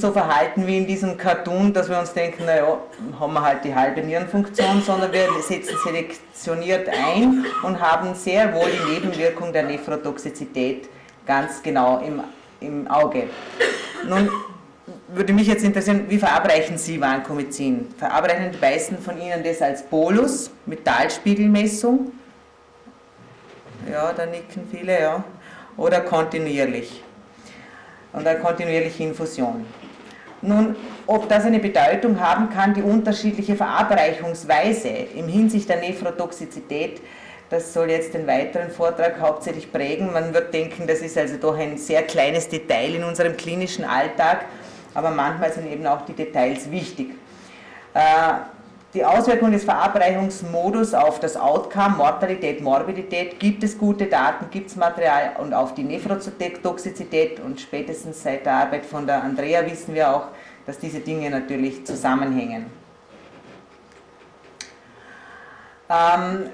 so verhalten wie in diesem Cartoon, dass wir uns denken, naja, haben wir halt die halbe Nierenfunktion, sondern wir setzen selektioniert ein und haben sehr wohl die Nebenwirkung der Nephrotoxizität ganz genau im, im Auge. Nun würde mich jetzt interessieren, wie verabreichen Sie Vancomycin? Verabreichen die meisten von Ihnen das als Bolus mit Talspiegelmessung? Ja, da nicken viele, ja. Oder kontinuierlich? und eine kontinuierliche Infusion. Nun, ob das eine Bedeutung haben kann, die unterschiedliche Verabreichungsweise im Hinsicht der Nephrotoxizität, das soll jetzt den weiteren Vortrag hauptsächlich prägen. Man wird denken, das ist also doch ein sehr kleines Detail in unserem klinischen Alltag, aber manchmal sind eben auch die Details wichtig. Äh, die Auswirkungen des Verabreichungsmodus auf das Outcome, Mortalität, Morbidität, gibt es gute Daten, gibt es Material und auf die Nephrotoxizität und spätestens seit der Arbeit von der Andrea wissen wir auch, dass diese Dinge natürlich zusammenhängen. Ähm,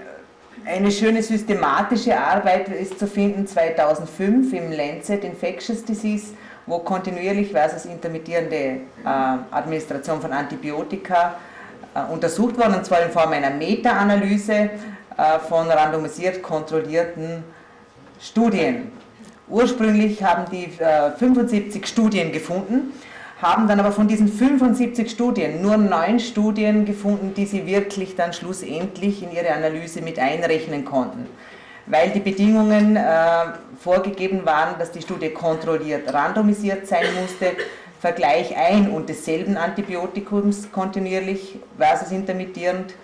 eine schöne systematische Arbeit ist zu finden 2005 im Lancet Infectious Disease, wo kontinuierlich versus intermittierende äh, Administration von Antibiotika untersucht worden, und zwar in Form einer Meta-Analyse äh, von randomisiert kontrollierten Studien. Ursprünglich haben die 75 äh, Studien gefunden, haben dann aber von diesen 75 Studien nur neun Studien gefunden, die sie wirklich dann schlussendlich in ihre Analyse mit einrechnen konnten. Weil die Bedingungen äh, vorgegeben waren, dass die Studie kontrolliert randomisiert sein musste, Vergleich ein und desselben Antibiotikums kontinuierlich versus intermittierend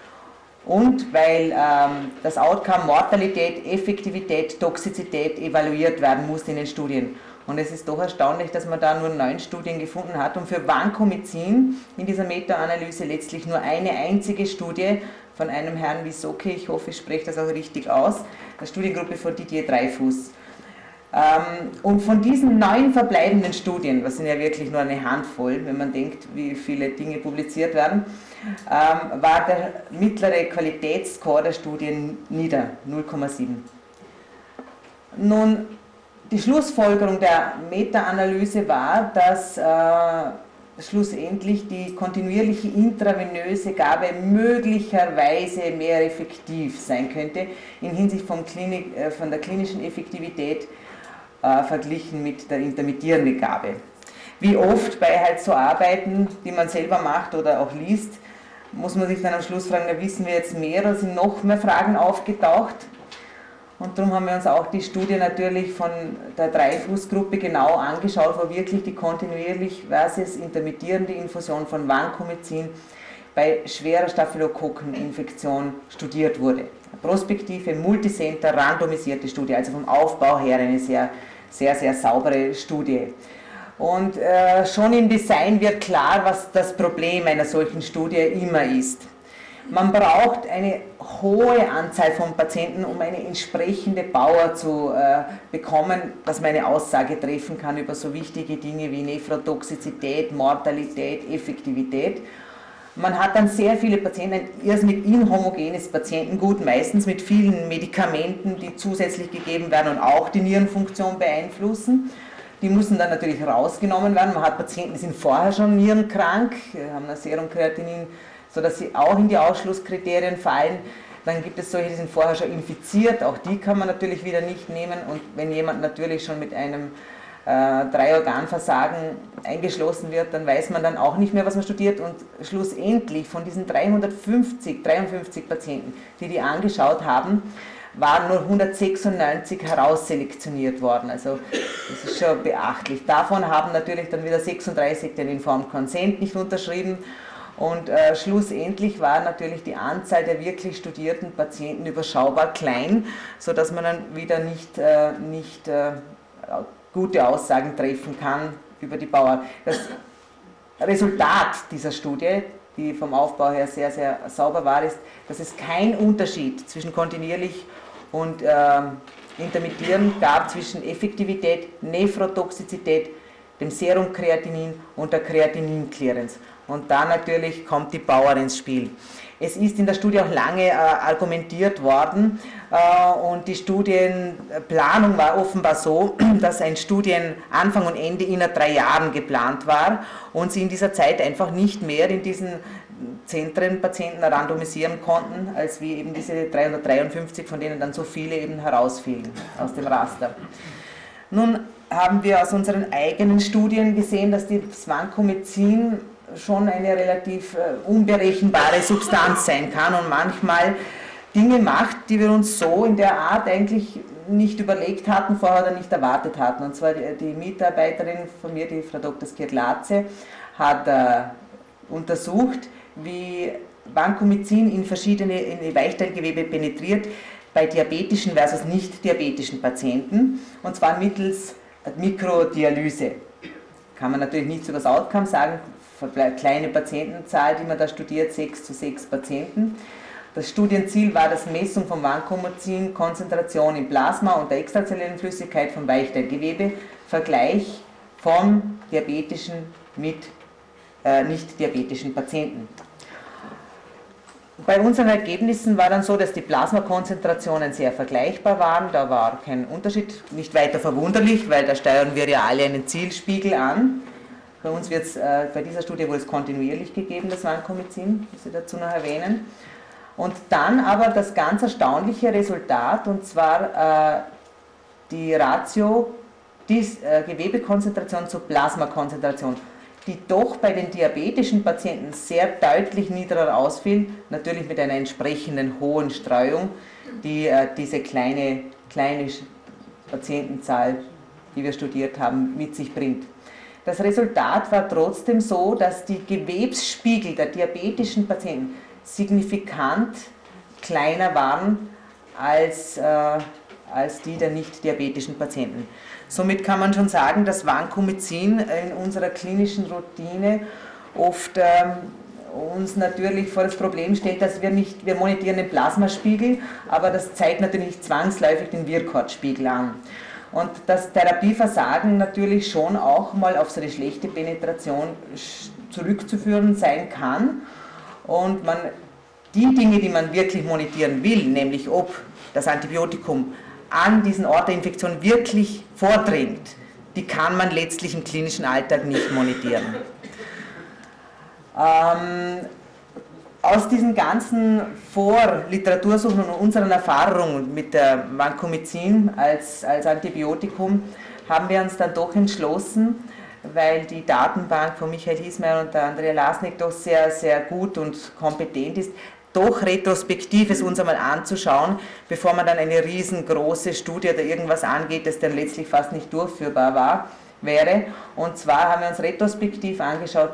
und weil ähm, das Outcome Mortalität, Effektivität, Toxizität evaluiert werden muss in den Studien. Und es ist doch erstaunlich, dass man da nur neun Studien gefunden hat und für Vancomycin in dieser Meta-Analyse letztlich nur eine einzige Studie von einem Herrn Wisoke, ich hoffe, ich spreche das auch richtig aus, der Studiengruppe von Didier Dreifuß. Ähm, und von diesen neun verbleibenden Studien, was sind ja wirklich nur eine Handvoll, wenn man denkt, wie viele Dinge publiziert werden, ähm, war der mittlere Qualitätsscore der Studien nieder, 0,7. Nun, die Schlussfolgerung der Meta-Analyse war, dass äh, schlussendlich die kontinuierliche intravenöse Gabe möglicherweise mehr effektiv sein könnte in Hinsicht vom Klinik, äh, von der klinischen Effektivität äh, verglichen mit der intermittierenden Gabe. Wie oft bei halt so Arbeiten, die man selber macht oder auch liest, muss man sich dann am Schluss fragen, da wissen wir jetzt mehr oder sind noch mehr Fragen aufgetaucht? Und darum haben wir uns auch die Studie natürlich von der Dreifußgruppe genau angeschaut, wo wirklich die kontinuierlich versus intermittierende Infusion von Vancomycin bei schwerer Staphylokokkeninfektion studiert wurde. Prospektive, multicenter, randomisierte Studie, also vom Aufbau her eine sehr sehr, sehr saubere Studie. Und äh, schon im Design wird klar, was das Problem einer solchen Studie immer ist. Man braucht eine hohe Anzahl von Patienten, um eine entsprechende Power zu äh, bekommen, dass man eine Aussage treffen kann über so wichtige Dinge wie Nephrotoxizität, Mortalität, Effektivität. Man hat dann sehr viele Patienten, ein irrsinnig inhomogenes Patientengut, meistens mit vielen Medikamenten, die zusätzlich gegeben werden und auch die Nierenfunktion beeinflussen. Die müssen dann natürlich rausgenommen werden. Man hat Patienten, die sind vorher schon nierenkrank, haben ein Serumkreatinin, sodass sie auch in die Ausschlusskriterien fallen. Dann gibt es solche, die sind vorher schon infiziert, auch die kann man natürlich wieder nicht nehmen. Und wenn jemand natürlich schon mit einem äh, drei Organversagen eingeschlossen wird, dann weiß man dann auch nicht mehr, was man studiert und schlussendlich von diesen 350, 53 Patienten, die die angeschaut haben, waren nur 196 herausselektioniert worden. Also das ist schon beachtlich. Davon haben natürlich dann wieder 36 den Informed Consent nicht unterschrieben und äh, schlussendlich war natürlich die Anzahl der wirklich studierten Patienten überschaubar klein, sodass man dann wieder nicht, äh, nicht äh, gute Aussagen treffen kann über die Bauern. Das Resultat dieser Studie, die vom Aufbau her sehr, sehr sauber war, ist, dass es keinen Unterschied zwischen kontinuierlich und äh, intermittierend gab, zwischen Effektivität, Nephrotoxizität, dem Serumkreatinin und der Kreatinin-Clearance. Und da natürlich kommt die Power ins Spiel. Es ist in der Studie auch lange äh, argumentiert worden äh, und die Studienplanung war offenbar so, dass ein Studienanfang und Ende innerhalb drei Jahren geplant war und sie in dieser Zeit einfach nicht mehr in diesen Zentren Patienten randomisieren konnten, als wie eben diese 353, von denen dann so viele eben herausfielen aus dem Raster. Nun haben wir aus unseren eigenen Studien gesehen, dass das Vancomycin schon eine relativ äh, unberechenbare Substanz sein kann und manchmal Dinge macht, die wir uns so in der Art eigentlich nicht überlegt hatten, vorher oder nicht erwartet hatten. Und zwar die, die Mitarbeiterin von mir, die Frau Dr. Skirtlatze, hat äh, untersucht, wie Vancomycin in verschiedene in Weichteilgewebe penetriert bei diabetischen versus nicht diabetischen Patienten und zwar mittels Mikrodialyse. Kann man natürlich nicht so das Outcome sagen, kleine Patientenzahl, die man da studiert, 6 zu 6 Patienten. Das Studienziel war das Messung von Vancomycin, Konzentration im Plasma und der extrazellulären Flüssigkeit vom Weichteilgewebe, Vergleich von diabetischen mit äh, nicht diabetischen Patienten. Bei unseren Ergebnissen war dann so, dass die Plasmakonzentrationen sehr vergleichbar waren. Da war kein Unterschied, nicht weiter verwunderlich, weil da steuern wir ja alle einen Zielspiegel an. Bei uns wird es, äh, bei dieser Studie es kontinuierlich gegeben, das Vancomycin, muss ich dazu noch erwähnen. Und dann aber das ganz erstaunliche Resultat, und zwar äh, die Ratio die, äh, Gewebekonzentration zur Plasmakonzentration die doch bei den diabetischen Patienten sehr deutlich niedriger ausfiel, natürlich mit einer entsprechenden hohen Streuung, die äh, diese kleine, kleine Patientenzahl, die wir studiert haben, mit sich bringt. Das Resultat war trotzdem so, dass die Gewebsspiegel der diabetischen Patienten signifikant kleiner waren als, äh, als die der nicht diabetischen Patienten. Somit kann man schon sagen, dass Vancomycin in unserer klinischen Routine oft ähm, uns natürlich vor das Problem stellt, dass wir nicht, wir monetieren den Plasmaspiegel, aber das zeigt natürlich nicht zwangsläufig den Wirkhortspiegel an. Und das Therapieversagen natürlich schon auch mal auf so eine schlechte Penetration zurückzuführen sein kann. Und man die Dinge, die man wirklich monetieren will, nämlich ob das Antibiotikum an diesen Ort der Infektion wirklich vordringt, die kann man letztlich im klinischen Alltag nicht monetieren. Ähm, aus diesen ganzen Vorliteratursuchen und unseren Erfahrungen mit der Vancomycin als, als Antibiotikum haben wir uns dann doch entschlossen, weil die Datenbank von Michael Hiesmeier und der Andrea Lasnik doch sehr, sehr gut und kompetent ist, doch retrospektiv es uns einmal anzuschauen, bevor man dann eine riesengroße Studie oder irgendwas angeht, das dann letztlich fast nicht durchführbar war, wäre. Und zwar haben wir uns retrospektiv angeschaut,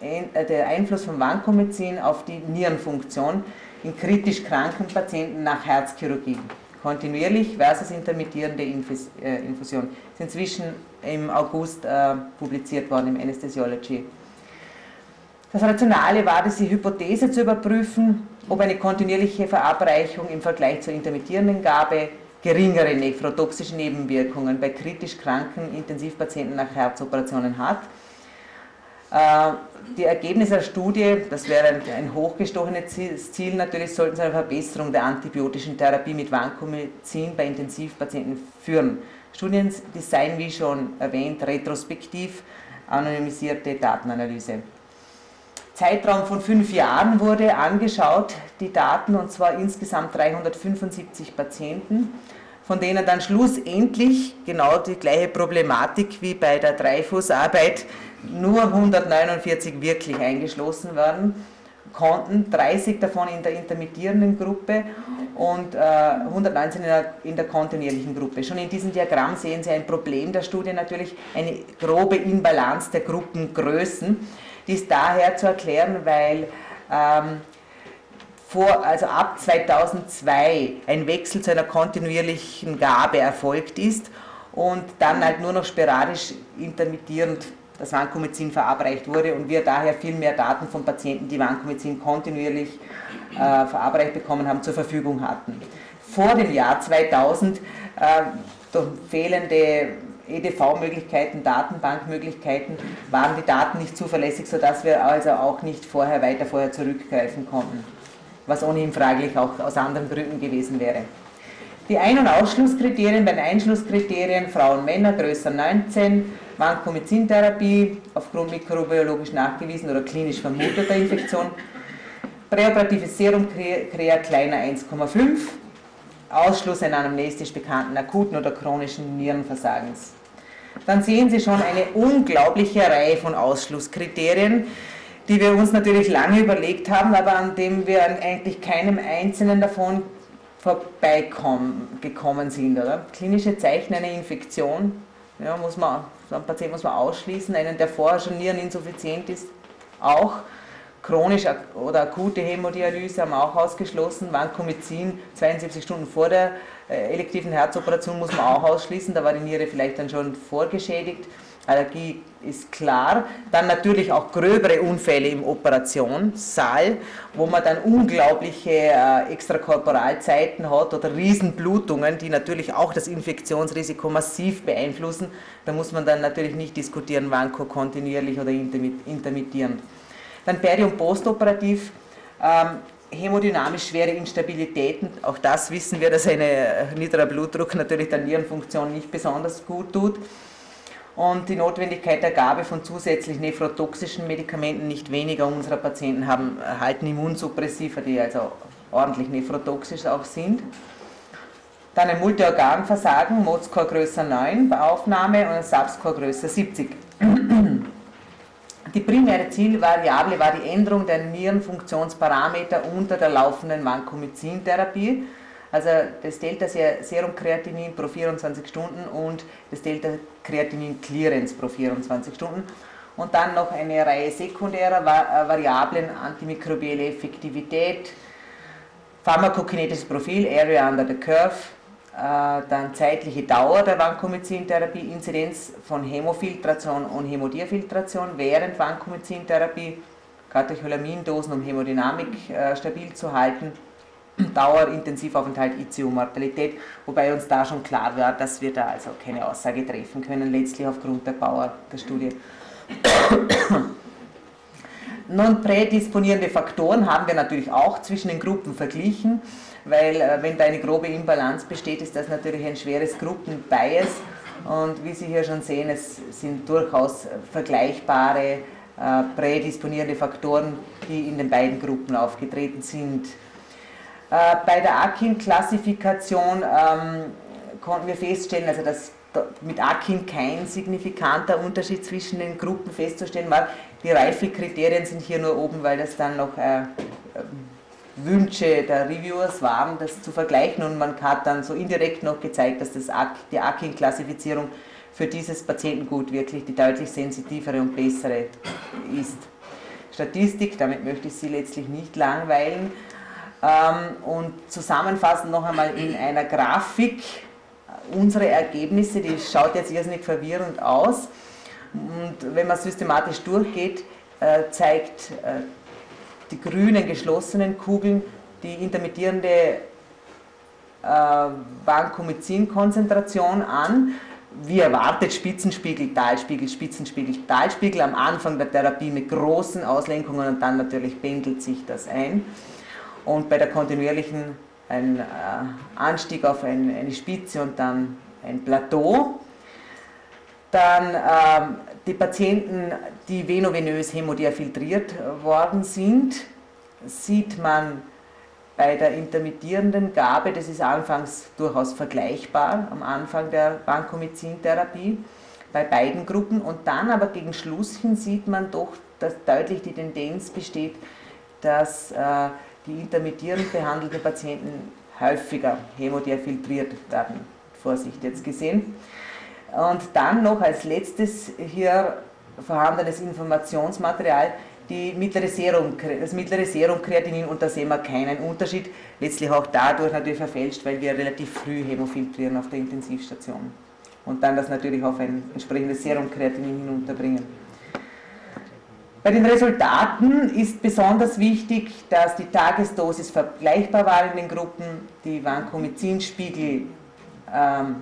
äh, der Einfluss von Vancomycin auf die Nierenfunktion in kritisch kranken Patienten nach Herzchirurgie. Kontinuierlich versus intermittierende äh, Infusion. Ist inzwischen im August äh, publiziert worden im Anesthesiology das Rationale war, diese Hypothese zu überprüfen, ob eine kontinuierliche Verabreichung im Vergleich zur intermittierenden Gabe geringere nephrotoxische Nebenwirkungen bei kritisch kranken Intensivpatienten nach Herzoperationen hat. Äh, die Ergebnisse der Studie, das wäre ein hochgestochenes Ziel, natürlich sollten zu einer Verbesserung der antibiotischen Therapie mit Vancomycin bei Intensivpatienten führen. Studiendesign, wie schon erwähnt, retrospektiv, anonymisierte Datenanalyse. Zeitraum von fünf Jahren wurde angeschaut, die Daten, und zwar insgesamt 375 Patienten, von denen dann schlussendlich genau die gleiche Problematik wie bei der Dreifußarbeit nur 149 wirklich eingeschlossen werden konnten, 30 davon in der intermittierenden Gruppe und äh, 119 in der, in der kontinuierlichen Gruppe. Schon in diesem Diagramm sehen Sie ein Problem der Studie, natürlich eine grobe Imbalance der Gruppengrößen. Ist daher zu erklären, weil ähm, vor, also ab 2002 ein Wechsel zu einer kontinuierlichen Gabe erfolgt ist und dann halt nur noch sporadisch intermittierend das Vancomycin verabreicht wurde und wir daher viel mehr Daten von Patienten, die Vancomycin kontinuierlich äh, verabreicht bekommen haben, zur Verfügung hatten. Vor dem Jahr 2000 äh, durch fehlende EDV-Möglichkeiten, Datenbankmöglichkeiten, waren die Daten nicht zuverlässig, sodass wir also auch nicht vorher weiter vorher zurückgreifen konnten, was ohnehin fraglich auch aus anderen Gründen gewesen wäre. Die Ein- und Ausschlusskriterien, bei den Einschlusskriterien Frauen, Männer, größer 19, Vancomycin-Therapie aufgrund mikrobiologisch nachgewiesen oder klinisch vermuteter Infektion, präoperatives Serum Krea kleiner 1,5, Ausschluss einer anamnestisch bekannten akuten oder chronischen Nierenversagens Dann sehen Sie schon eine unglaubliche Reihe von Ausschlusskriterien, die wir uns natürlich lange überlegt haben, aber an dem wir an eigentlich keinem einzelnen davon vorbeigekommen sind. Oder? Klinische Zeichen einer Infektion, ja, muss man, so einen Patienten muss man ausschließen, einen, der vorher schon niereninsuffiziент ist, auch. Chronisch oder akute Hämodialyse haben wir auch ausgeschlossen. Vancomycin 72 Stunden vor der äh, elektiven Herzoperation muss man auch ausschließen. Da war die Niere vielleicht dann schon vorgeschädigt. Allergie ist klar. Dann natürlich auch gröbere Unfälle im Operationssaal, wo man dann unglaubliche äh, Extrakorporalzeiten hat oder Riesenblutungen, die natürlich auch das Infektionsrisiko massiv beeinflussen. Da muss man dann natürlich nicht diskutieren, Vanco kontinuierlich oder intermittierend. Dann peri- und postoperativ. Ähm, hemodynamisch schwere Instabilitäten, auch das wissen wir, dass ein niedriger Blutdruck natürlich der Nierenfunktion nicht besonders gut tut. Und die Notwendigkeit der Gabe von zusätzlich nephrotoxischen Medikamenten, nicht weniger unserer Patienten haben, erhalten Immunsuppressiva, die also ordentlich nephrotoxisch auch sind. Dann ein Multiorganversagen, Mod-Score größer 9 bei Aufnahme und ein Subscore größer 70. Die primäre Zielvariable war die Änderung der Nierenfunktionsparameter unter der laufenden Vancomycin-Therapie, also das Delta-Serum-Kreatinin pro 24 Stunden und das Delta-Kreatinin-Clearance pro 24 Stunden. Und dann noch eine Reihe sekundärer äh, Variablen, antimikrobielle Effektivität, pharmakokinetisches Profil, Area under the Curve, dann zeitliche Dauer der Vancomycin-Therapie, Inzidenz von Hämofiltration und Hämodiafiltration während Vancomycin-Therapie, Katecholamindosen, um Hämodynamik äh, stabil zu halten, Dauer, Intensivaufenthalt, ICU-Mortalität, wobei uns da schon klar war, dass wir da also keine Aussage treffen können, letztlich aufgrund der Bauer der Studie. Non prädisponierende Faktoren haben wir natürlich auch zwischen den Gruppen verglichen weil äh, wenn da eine grobe Imbalanz besteht, ist das natürlich ein schweres Gruppenbias und wie Sie hier schon sehen, es sind durchaus vergleichbare äh, prädisponierende Faktoren, die in den beiden Gruppen aufgetreten sind. Äh, bei der Akin-Klassifikation ähm, konnten wir feststellen, also dass mit Akin kein signifikanter Unterschied zwischen den Gruppen festzustellen war. Die Reifekriterien sind hier nur oben, weil das dann noch äh, Wünsche der Reviewers waren, das zu vergleichen und man hat dann so indirekt noch gezeigt, dass das, die Akin-Klassifizierung für dieses Patientengut wirklich die deutlich sensitivere und bessere ist. Statistik, damit möchte ich Sie letztlich nicht langweilen. Ähm, und zusammenfassend noch einmal in einer Grafik unsere Ergebnisse, die schaut jetzt irrsinnig verwirrend aus. Und wenn man systematisch durchgeht, äh, zeigt äh, die grünen geschlossenen Kugeln die intermittierende äh, Vancomycin-Konzentration an. Wie erwartet Spitzenspiegel, Talspiegel, Spitzenspiegel, Talspiegel am Anfang der Therapie mit großen Auslenkungen und dann natürlich pendelt sich das ein. Und bei der kontinuierlichen ein äh, Anstieg auf ein, eine Spitze und dann ein Plateau. Dann ähm, die Patienten, die venovenös hämodiafiltriert worden sind, sieht man bei der intermittierenden Gabe, das ist anfangs durchaus vergleichbar am Anfang der Vancomycin-Therapie bei beiden Gruppen und dann aber gegen Schluss hin sieht man doch, dass deutlich die Tendenz besteht, dass äh, die intermittierend behandelten Patienten häufiger hämodiafiltriert werden. Vorsicht jetzt gesehen. Und dann noch als letztes hier vorhandenes Informationsmaterial, die mittlere Serum, das mittlere Serumkreatinin und da sehen wir keinen Unterschied. Letztlich auch dadurch natürlich verfälscht, weil wir relativ früh hemofiltrieren auf der Intensivstation und dann das natürlich auf ein entsprechendes Serumkreatinin hinunterbringen. Bei den Resultaten ist besonders wichtig, dass die Tagesdosis vergleichbar war in den Gruppen, die Vancomycin-Spiegel ähm,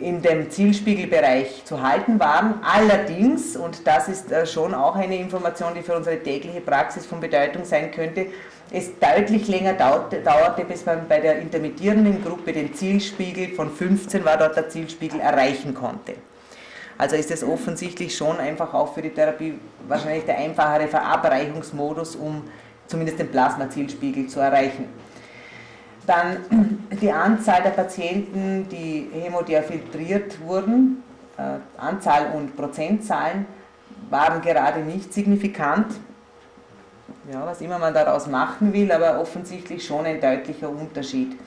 in dem Zielspiegelbereich zu halten waren. Allerdings, und das ist äh, schon auch eine Information, die für unsere tägliche Praxis von Bedeutung sein könnte, es deutlich länger dauerte, bis man bei der intermittierenden Gruppe den Zielspiegel von 15 war dort der Zielspiegel erreichen konnte. Also ist es offensichtlich schon einfach auch für die Therapie wahrscheinlich der einfachere Verabreichungsmodus, um zumindest den Plasmazielspiegel zu erreichen. Dann die Anzahl der Patienten, die hämodiafiltriert wurden, äh, Anzahl und Prozentzahlen waren gerade nicht signifikant. Ja, was immer man daraus machen will, aber offensichtlich schon ein deutlicher Unterschied.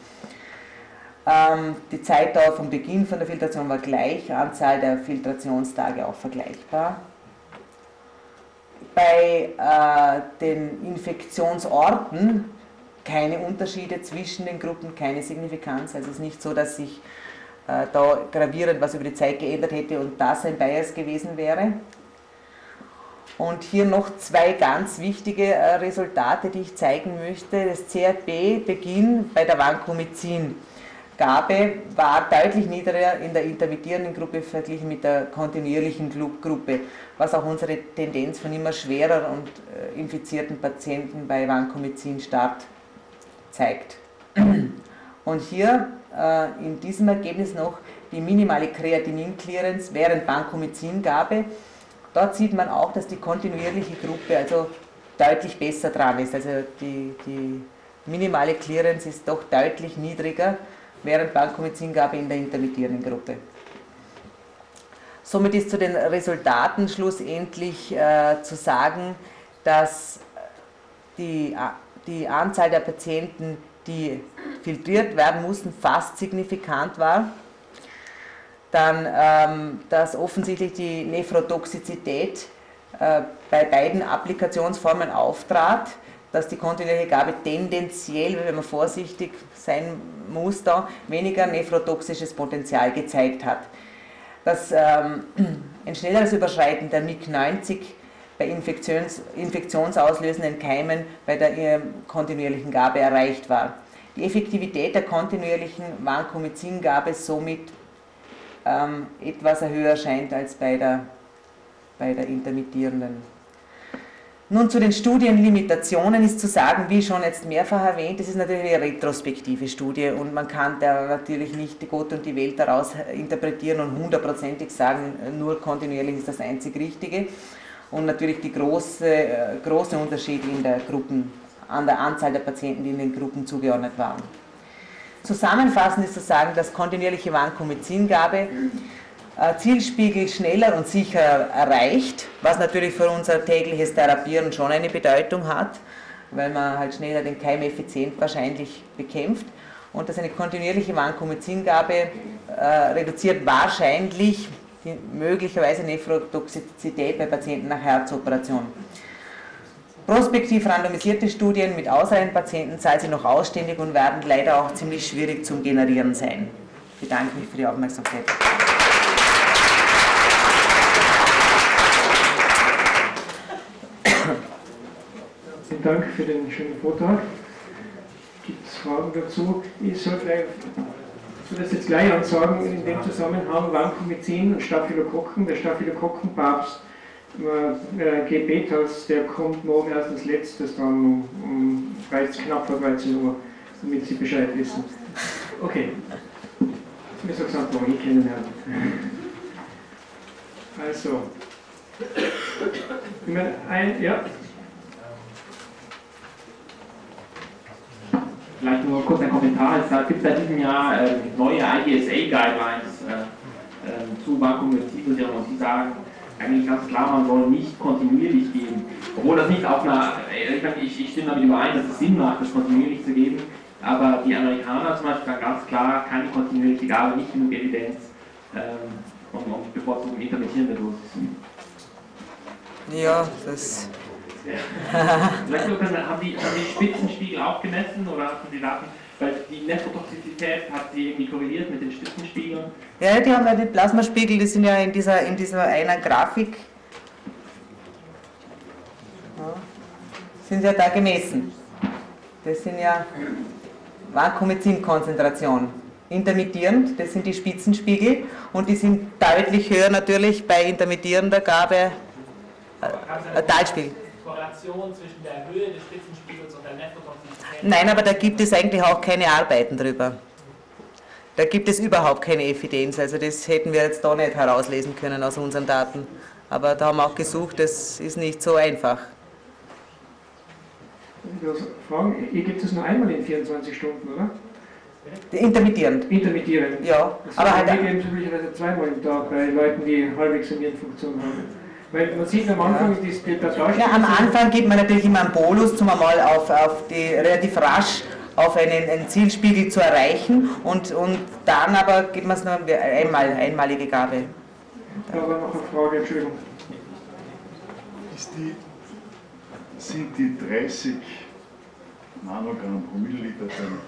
Ähm, die Zeitdauer vom Beginn von der Filtration war gleich, Anzahl der Filtrationstage auch vergleichbar. Bei äh, den Infektionsorten keine Unterschiede zwischen den Gruppen, keine Signifikanz. Also es ist nicht so, dass sich äh, da gravierend was über die Zeit geändert hätte und das ein Bias gewesen wäre. Und hier noch zwei ganz wichtige äh, Resultate, die ich zeigen möchte. Das CRP-Beginn bei der Vancomycin-Gabe war deutlich niedriger in der intermittierenden Gruppe verglichen mit der kontinuierlichen Gruppe, was auch unsere Tendenz von immer schwerer und äh, infizierten Patienten bei Vancomycin-Start zeigt. Und hier äh, in diesem Ergebnis noch die minimale Kreatinin-Clearance während Vancomycin-Gabe. Dort sieht man auch, dass die kontinuierliche Gruppe also deutlich besser dran ist. Also die, die minimale Clearance ist doch deutlich niedriger während Vancomycin-Gabe in der intermittierenden Gruppe. Somit ist zu den Resultaten schlussendlich äh, zu sagen, dass die die Anzahl der Patienten, die filtriert werden mussten, fast signifikant war. Dann, ähm, dass offensichtlich die Nephrotoxizität äh, bei beiden Applikationsformen auftrat, dass die kontinuierliche Gabe tendenziell, wenn man vorsichtig sein muss, da weniger nephrotoxisches Potenzial gezeigt hat. Dass ähm, ein schnelleres Überschreiten der MIG-90 bei Infektions, infektionsauslösenden Keimen bei der äh, kontinuierlichen Gabe erreicht war. Die Effektivität der kontinuierlichen Vancomycin-Gabe somit ähm, etwas höher scheint als bei der, bei der intermittierenden. Nun zu den Studienlimitationen ist zu sagen, wie schon jetzt mehrfach erwähnt, das ist natürlich eine retrospektive Studie und man kann da natürlich nicht Gott und die Welt daraus interpretieren und hundertprozentig sagen, nur kontinuierlich ist das einzig Richtige und natürlich die große, äh, große Unterschied in der Gruppen, an der Anzahl der Patienten, die in den Gruppen zugeordnet waren. Zusammenfassend ist zu sagen, dass kontinuierliche Vancomycin-Gabe äh, Zielspiegel schneller und sicherer erreicht, was natürlich für unser tägliches Therapieren schon eine Bedeutung hat, weil man halt schneller den Keim effizient wahrscheinlich bekämpft und dass eine kontinuierliche Vancomycin-Gabe äh, reduziert wahrscheinlich die möglicherweise Nephrotoxizität bei Patienten nach Herzoperation. Prospektiv randomisierte Studien mit ausreichenden Patienten seien sie noch ausständig und werden leider auch ziemlich schwierig zum Generieren sein. Ich bedanke mich für die Aufmerksamkeit. Vielen Dank für den schönen Vortrag. Gibt es Fragen dazu? Ich soll vielleicht ich will das jetzt gleich ansagen in dem Zusammenhang Vancomycin und Staphylokokken. Der Staphylokokkenpapst äh, G-Betas, der kommt morgen erst als letztes dann um, um knapp vor 13 Uhr, damit Sie Bescheid wissen. Okay. Mir so gesagt, morgen ich kennenlernen. Also. Ein, ja. Vielleicht nur kurz ein Kommentar. Es gibt seit diesem Jahr äh, neue IGSA-Guidelines äh, äh, zu Vakuummetallfusion und die sagen eigentlich ganz klar, man soll nicht kontinuierlich geben. Obwohl das nicht auf einer, ich, ich stimme damit überein, dass es Sinn macht, das kontinuierlich zu geben, aber die Amerikaner zum Beispiel sagen ganz klar, keine kontinuierliche Gabe, nicht genug Evidenz ähm, und, und bevorzugen intermittierende Dosis. Ja, das Vielleicht nur, haben die, haben die Spitzenspiegel auch gemessen oder hatten die Daten? Weil die Nephrotoxizität hat sie irgendwie korreliert mit den Spitzenspiegeln. Ja, die haben ja die Plasmaspiegel, die sind ja in dieser, in dieser einer Grafik, ja, sind ja da gemessen. Das sind ja Vakuumycin-Konzentration. intermittierend, das sind die Spitzenspiegel und die sind deutlich höher natürlich bei intermittierender Gabe äh, Talspiegel. Korrelation zwischen der Höhe des Spitzenspiegels und der Nephrotoxizität? Nein, aber da gibt es eigentlich auch keine Arbeiten drüber. Da gibt es überhaupt keine Evidenz, also das hätten wir jetzt da nicht herauslesen können aus unseren Daten. Aber da haben wir auch gesucht, das ist nicht so einfach. Ich fragen, hier gibt es nur einmal in 24 Stunden, oder? Intermittierend. Intermittierend. Ja. Das aber halt. Wir geben üblicherweise zweimal im Tag bei Leuten, die halbwegs Nierenfunktion haben. Weil man sieht am Anfang, ja. ist der Ja, am Anfang gibt man natürlich immer einen Bolus, um einmal auf, auf die relativ rasch auf einen, einen, Zielspiegel zu erreichen und, und dann aber gibt man es nur einmal, einmalige Gabe. Da war noch eine Frage, Entschuldigung. Ist die, sind die 30 Nanogramm pro Milliliter dann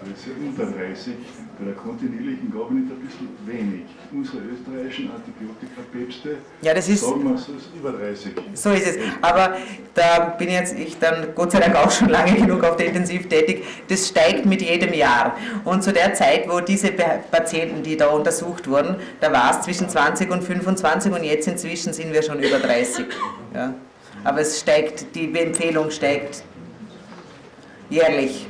also unter 30, bei der kontinuierlichen Gabe nicht ein bisschen wenig. Unsere österreichischen Antibiotika-Päpste ja, sagen wir, ist über 30. So ist es. Aber da bin jetzt ich dann Gott sei Dank auch schon lange genug auf der Intensiv tätig. Das steigt mit jedem Jahr. Und zu der Zeit, wo diese Patienten, die da untersucht wurden, da war es zwischen 20 und 25 und jetzt inzwischen sind wir schon über 30. Ja. Aber es steigt, die Empfehlung steigt jährlich.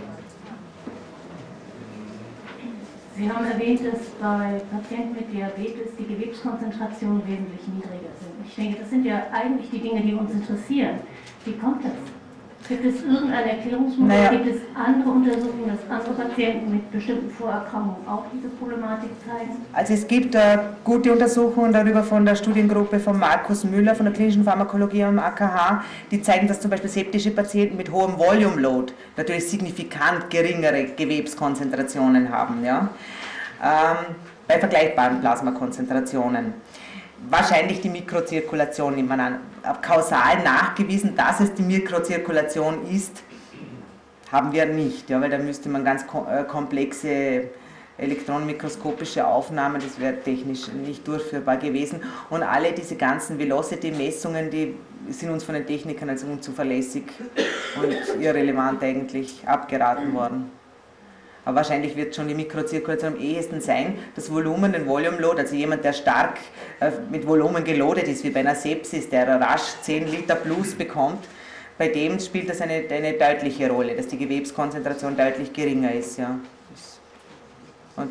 Sie haben erwähnt, dass bei Patienten mit Diabetes die Gewebskonzentrationen wesentlich niedriger sind. Ich denke, das sind ja eigentlich die Dinge, die uns interessieren. Wie kommt das? Gibt es irgendeine Erklärungsmodell? Naja. Gibt es andere Untersuchungen, dass andere Patienten mit bestimmten Vorerkrankungen auch diese Problematik zeigen? Also es gibt äh, gute Untersuchungen darüber von der Studiengruppe von Markus Müller von der klinischen Pharmakologie am AKH, die zeigen, dass zum Beispiel septische Patienten mit hohem Volume Load natürlich signifikant geringere Gewebskonzentrationen haben. Ja? Ähm, bei vergleichbaren Plasmakonzentrationen wahrscheinlich die Mikrozirkulation nimmt man an. Kausal nachgewiesen, dass es die Mikrozirkulation ist, haben wir nicht, ja, weil da müsste man ganz äh, komplexe elektronenmikroskopische Aufnahmen, das wäre technisch nicht durchführbar gewesen. Und alle diese ganzen Velocity-Messungen, die sind uns von den Technikern als unzuverlässig und irrelevant eigentlich abgeraten worden. Aber wahrscheinlich wird schon die Mikrozirkulation am ehesten sein. Das Volumen, den Volume Load, also jemand, der stark äh, mit Volumen gelodet ist, wie bei einer Sepsis, der rasch 10 Liter plus bekommt, bei dem spielt das eine, eine deutliche Rolle, dass die Gewebskonzentration deutlich geringer ist. Ja. Und Aber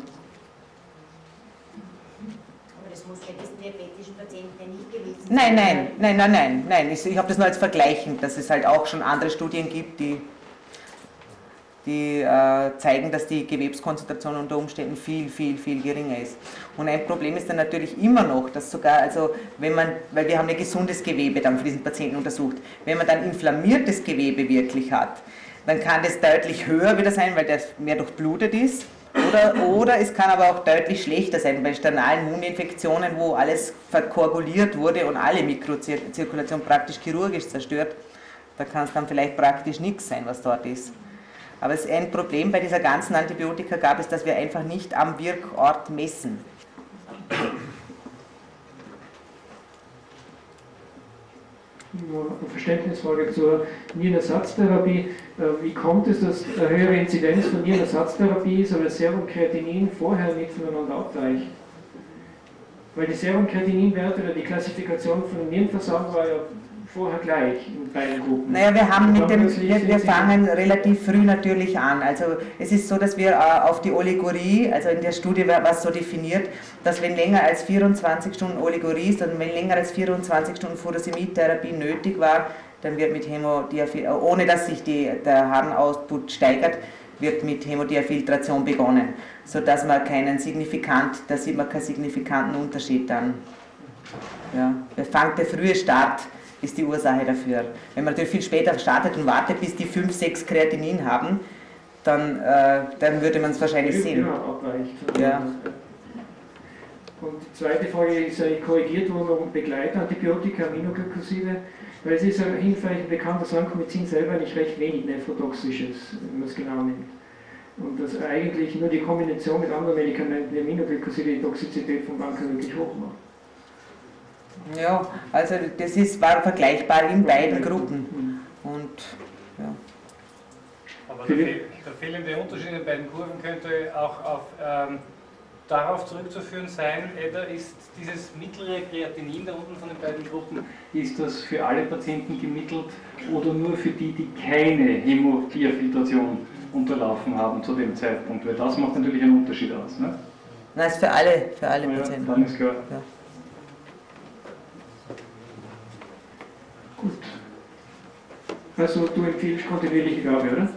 das muss bei diesen diabetischen Patienten ja nicht gewesen sein. Nein, nein, nein, nein, nein, nein. Ich, ich habe das nur als vergleichend, dass es halt auch schon andere Studien gibt, die die äh, zeigen, dass die Gewebskonzentration unter Umständen viel, viel, viel geringer ist. Und ein Problem ist dann natürlich immer noch, dass sogar, also wenn man, weil wir haben ein gesundes Gewebe dann für diesen Patienten untersucht, wenn man dann inflammiertes Gewebe wirklich hat, dann kann das deutlich höher wieder sein, weil das mehr durchblutet ist. Oder, oder es kann aber auch deutlich schlechter sein, bei sternalen Immuninfektionen, wo alles verkoaguliert wurde und alle Mikrozirkulation praktisch chirurgisch zerstört, da kann es dann vielleicht praktisch nichts sein, was dort ist. Aber ein Problem bei dieser ganzen Antibiotika gab es, dass wir einfach nicht am Wirkort messen. Eine Verständnisfrage zur Nierenersatztherapie. Äh, wie kommt es, dass eine höhere Inzidenz von Nierenersatztherapie ist, aber Serumkreatinin vorher nicht voneinander abweicht? Weil die Serumkreatininwerte oder die Klassifikation von Nierenversagen war ja vorher gleich in beiden Gruppen? Naja, wir haben mit dem, wir, wir fangen relativ früh natürlich an. Also es ist so, dass wir äh, auf die Oligorie, also in der Studie war es so definiert, dass wenn länger als 24 Stunden Oligorie ist und wenn länger als 24 Stunden Furosemid-Therapie nötig war, dann wird mit Hämodiafil, ohne dass sich die, der Harnausbut steigert, wird mit Hämodiafiltration begonnen, sodass man keinen signifikant, da sieht man keinen signifikanten Unterschied dann. Ja, der, der frühe Start ist die Ursache dafür. Wenn man natürlich viel später startet und wartet, bis die 5, 6 Kreatinin haben, dann, äh, dann würde man es wahrscheinlich sehen. Genau, ja. Und die zweite Frage ist ja korrigiert worden um Begleitantibiotika, Aminoglycoside, weil es ist ja hinreichend bekannt, dass Vancomycin selber nicht recht wenig nephrotoxisch ist, wenn man es genau nimmt. Und dass eigentlich nur die Kombination mit anderen Medikamenten die Aminoglycoside die Toxizität von Vancomycin wirklich hoch macht. Ja, also das ist, war vergleichbar in beiden Gruppen. Und, ja. Aber fehlt, da fehlende Unterschied in den beiden Kurven könnte auch auf, ähm, darauf zurückzuführen sein, Edda, ist dieses mittlere Kreatinin da unten von den beiden Gruppen, ist das für alle Patienten gemittelt oder nur für die, die keine Hämodiafiltration unterlaufen haben zu dem Zeitpunkt? Weil das macht natürlich einen Unterschied aus. Ne? Nein, ist für alle, für alle Ja, Patienten. dann ist klar. Ja. Also du empfiehlst kontinuierliche Gabe, oder?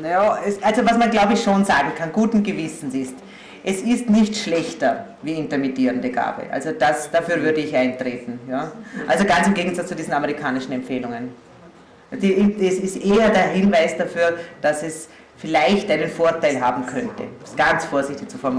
Naja, es, also was man glaube ich schon sagen kann, guten Gewissens ist, es ist nicht schlechter wie intermittierende Gabe. Also das, dafür würde ich eintreten. Ja? Also ganz im Gegensatz zu diesen amerikanischen Empfehlungen. Die, es ist eher der Hinweis dafür, dass es vielleicht einen Vorteil haben könnte. Das ist ganz vorsichtig zu formulieren.